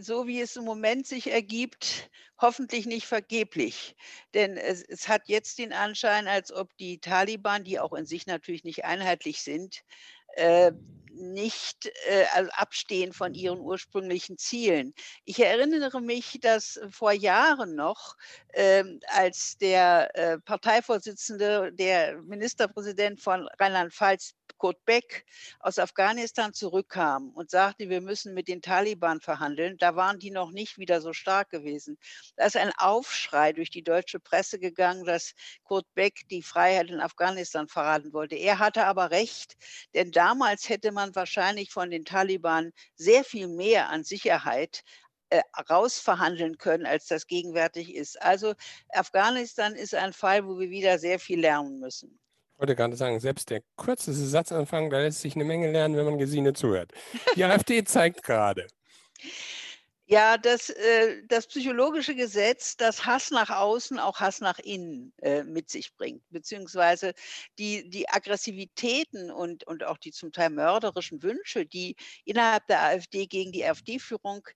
so wie es im Moment sich ergibt, hoffentlich nicht vergeblich. Denn es, es, hat jetzt den Anschein, als ob die Taliban, die auch in sich natürlich nicht einheitlich sind, äh, nicht äh, abstehen von ihren ursprünglichen Zielen. Ich erinnere mich, dass vor Jahren noch, äh, als der äh, Parteivorsitzende, der Ministerpräsident von Rheinland-Pfalz, Kurt Beck aus Afghanistan zurückkam und sagte, wir müssen mit den Taliban verhandeln, da waren die noch nicht wieder so stark gewesen. Da ist ein Aufschrei durch die deutsche Presse gegangen, dass Kurt Beck die Freiheit in Afghanistan verraten wollte. Er hatte aber recht, denn damals hätte man wahrscheinlich von den Taliban sehr viel mehr an Sicherheit äh, rausverhandeln können, als das gegenwärtig ist. Also Afghanistan ist ein Fall, wo wir wieder sehr viel lernen müssen. Ich wollte gerade sagen, selbst der kürzeste Satzanfang, da lässt sich eine Menge lernen, wenn man Gesine zuhört. Die AfD zeigt gerade. Ja, das, äh, das psychologische Gesetz, das Hass nach außen auch Hass nach innen äh, mit sich bringt, beziehungsweise die, die Aggressivitäten und, und auch die zum Teil mörderischen Wünsche, die innerhalb der AfD gegen die AfD-Führung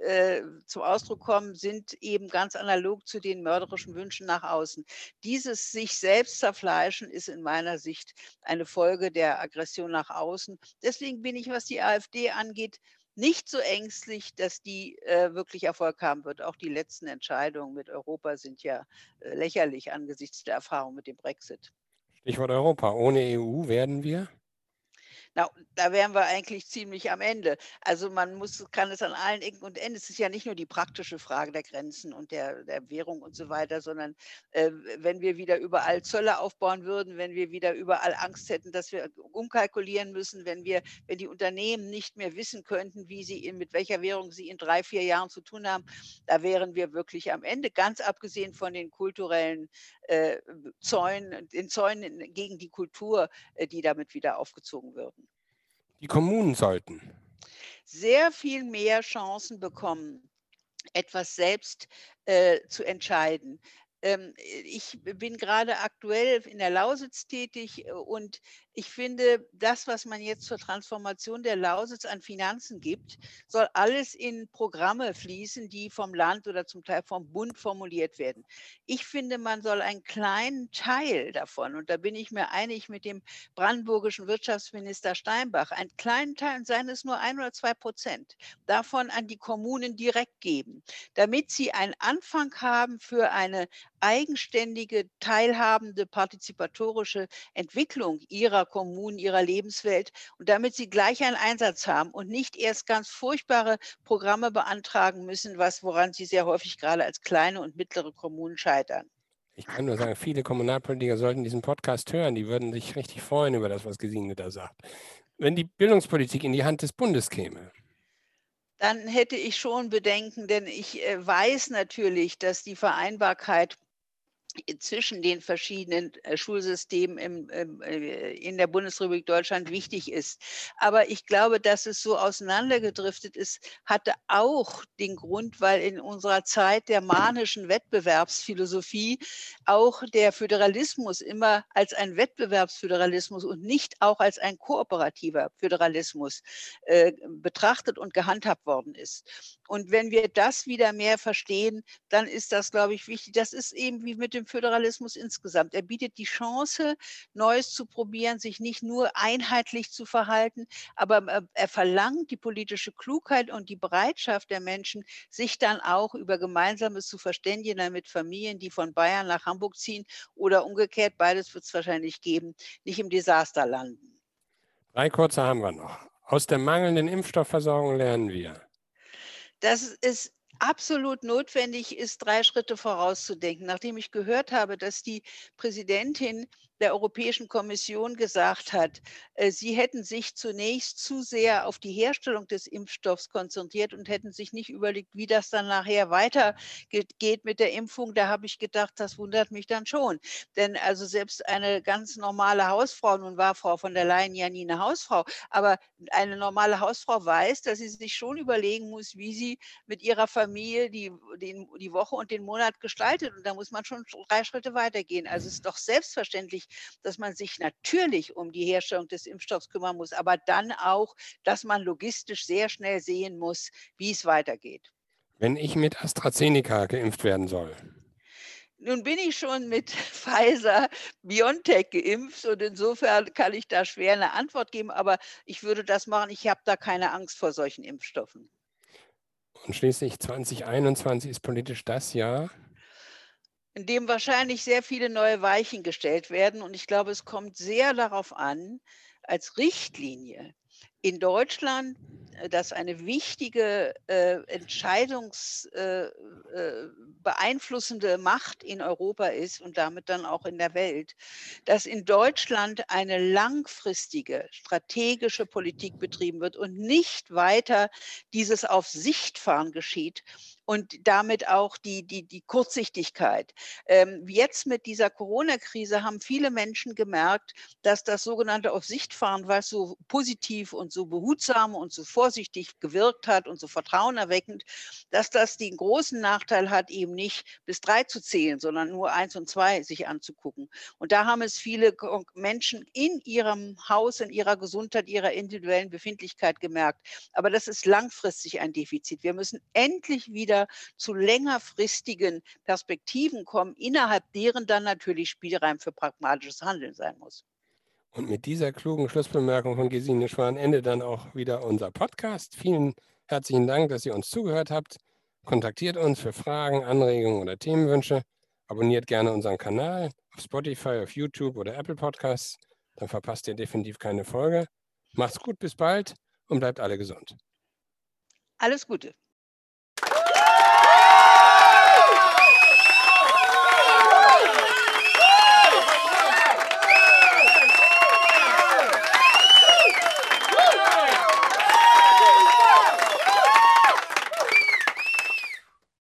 äh, zum Ausdruck kommen, sind eben ganz analog zu den mörderischen Wünschen nach außen. Dieses sich selbst zerfleischen ist in meiner Sicht eine Folge der Aggression nach außen. Deswegen bin ich, was die AfD angeht, nicht so ängstlich, dass die äh, wirklich Erfolg haben wird. Auch die letzten Entscheidungen mit Europa sind ja äh, lächerlich angesichts der Erfahrung mit dem Brexit. Stichwort Europa. Ohne EU werden wir? Na, da wären wir eigentlich ziemlich am Ende. Also man muss, kann es an allen Ecken und Enden. Es ist ja nicht nur die praktische Frage der Grenzen und der, der Währung und so weiter, sondern äh, wenn wir wieder überall Zölle aufbauen würden, wenn wir wieder überall Angst hätten, dass wir umkalkulieren müssen, wenn wir, wenn die Unternehmen nicht mehr wissen könnten, wie sie in, mit welcher Währung sie in drei, vier Jahren zu tun haben, da wären wir wirklich am Ende, ganz abgesehen von den kulturellen äh, Zäunen, den Zäunen gegen die Kultur, äh, die damit wieder aufgezogen würden. Die Kommunen sollten sehr viel mehr Chancen bekommen, etwas selbst äh, zu entscheiden. Ähm, ich bin gerade aktuell in der Lausitz tätig äh, und ich finde, das, was man jetzt zur Transformation der Lausitz an Finanzen gibt, soll alles in Programme fließen, die vom Land oder zum Teil vom Bund formuliert werden. Ich finde, man soll einen kleinen Teil davon, und da bin ich mir einig mit dem brandenburgischen Wirtschaftsminister Steinbach, einen kleinen Teil, seien es nur ein oder zwei Prozent, davon an die Kommunen direkt geben, damit sie einen Anfang haben für eine eigenständige, teilhabende, partizipatorische Entwicklung ihrer Kommunen, ihrer Lebenswelt und damit sie gleich einen Einsatz haben und nicht erst ganz furchtbare Programme beantragen müssen, was woran sie sehr häufig gerade als kleine und mittlere Kommunen scheitern. Ich kann nur sagen, viele Kommunalpolitiker sollten diesen Podcast hören. Die würden sich richtig freuen über das, was Gesine da sagt. Wenn die Bildungspolitik in die Hand des Bundes käme, dann hätte ich schon Bedenken, denn ich äh, weiß natürlich, dass die Vereinbarkeit zwischen den verschiedenen äh, Schulsystemen im, im, äh, in der Bundesrepublik Deutschland wichtig ist. Aber ich glaube, dass es so auseinandergedriftet ist, hatte auch den Grund, weil in unserer Zeit der manischen Wettbewerbsphilosophie auch der Föderalismus immer als ein Wettbewerbsföderalismus und nicht auch als ein kooperativer Föderalismus äh, betrachtet und gehandhabt worden ist. Und wenn wir das wieder mehr verstehen, dann ist das, glaube ich, wichtig. Das ist eben wie mit dem Föderalismus insgesamt. Er bietet die Chance, Neues zu probieren, sich nicht nur einheitlich zu verhalten, aber äh, er verlangt die politische Klugheit und die Bereitschaft der Menschen, sich dann auch über Gemeinsames zu verständigen, mit Familien, die von Bayern nach Hamburg ziehen oder umgekehrt, beides wird es wahrscheinlich geben, nicht im Desaster landen. Drei kurze haben wir noch. Aus der mangelnden Impfstoffversorgung lernen wir dass es absolut notwendig ist, drei Schritte vorauszudenken. Nachdem ich gehört habe, dass die Präsidentin der Europäischen Kommission gesagt hat, äh, sie hätten sich zunächst zu sehr auf die Herstellung des Impfstoffs konzentriert und hätten sich nicht überlegt, wie das dann nachher weitergeht mit der Impfung. Da habe ich gedacht, das wundert mich dann schon. Denn also selbst eine ganz normale Hausfrau, nun war Frau von der Leyen ja nie eine Hausfrau, aber eine normale Hausfrau weiß, dass sie sich schon überlegen muss, wie sie mit ihrer Familie die, die, die Woche und den Monat gestaltet. Und da muss man schon drei Schritte weitergehen. Also es ist doch selbstverständlich, dass man sich natürlich um die Herstellung des Impfstoffs kümmern muss, aber dann auch, dass man logistisch sehr schnell sehen muss, wie es weitergeht. Wenn ich mit AstraZeneca geimpft werden soll, nun bin ich schon mit Pfizer BioNTech geimpft und insofern kann ich da schwer eine Antwort geben, aber ich würde das machen. Ich habe da keine Angst vor solchen Impfstoffen. Und schließlich 2021 ist politisch das Jahr, in dem wahrscheinlich sehr viele neue Weichen gestellt werden. Und ich glaube, es kommt sehr darauf an, als Richtlinie in Deutschland, äh, das eine wichtige äh, entscheidungsbeeinflussende äh, äh, Macht in Europa ist und damit dann auch in der Welt, dass in Deutschland eine langfristige strategische Politik betrieben wird und nicht weiter dieses auf Sichtfahren geschieht und damit auch die, die, die Kurzsichtigkeit. Ähm, jetzt mit dieser Corona-Krise haben viele Menschen gemerkt, dass das sogenannte Auf fahren, was so positiv und so behutsam und so vorsichtig gewirkt hat und so vertrauenerweckend, dass das den großen Nachteil hat, eben nicht bis drei zu zählen, sondern nur eins und zwei sich anzugucken. Und da haben es viele Menschen in ihrem Haus, in ihrer Gesundheit, ihrer individuellen Befindlichkeit gemerkt. Aber das ist langfristig ein Defizit. Wir müssen endlich wieder wieder zu längerfristigen Perspektiven kommen, innerhalb deren dann natürlich Spielraum für pragmatisches Handeln sein muss. Und mit dieser klugen Schlussbemerkung von Gesine Schwan endet dann auch wieder unser Podcast. Vielen herzlichen Dank, dass ihr uns zugehört habt. Kontaktiert uns für Fragen, Anregungen oder Themenwünsche. Abonniert gerne unseren Kanal auf Spotify, auf YouTube oder Apple Podcasts. Dann verpasst ihr definitiv keine Folge. Macht's gut, bis bald und bleibt alle gesund. Alles Gute.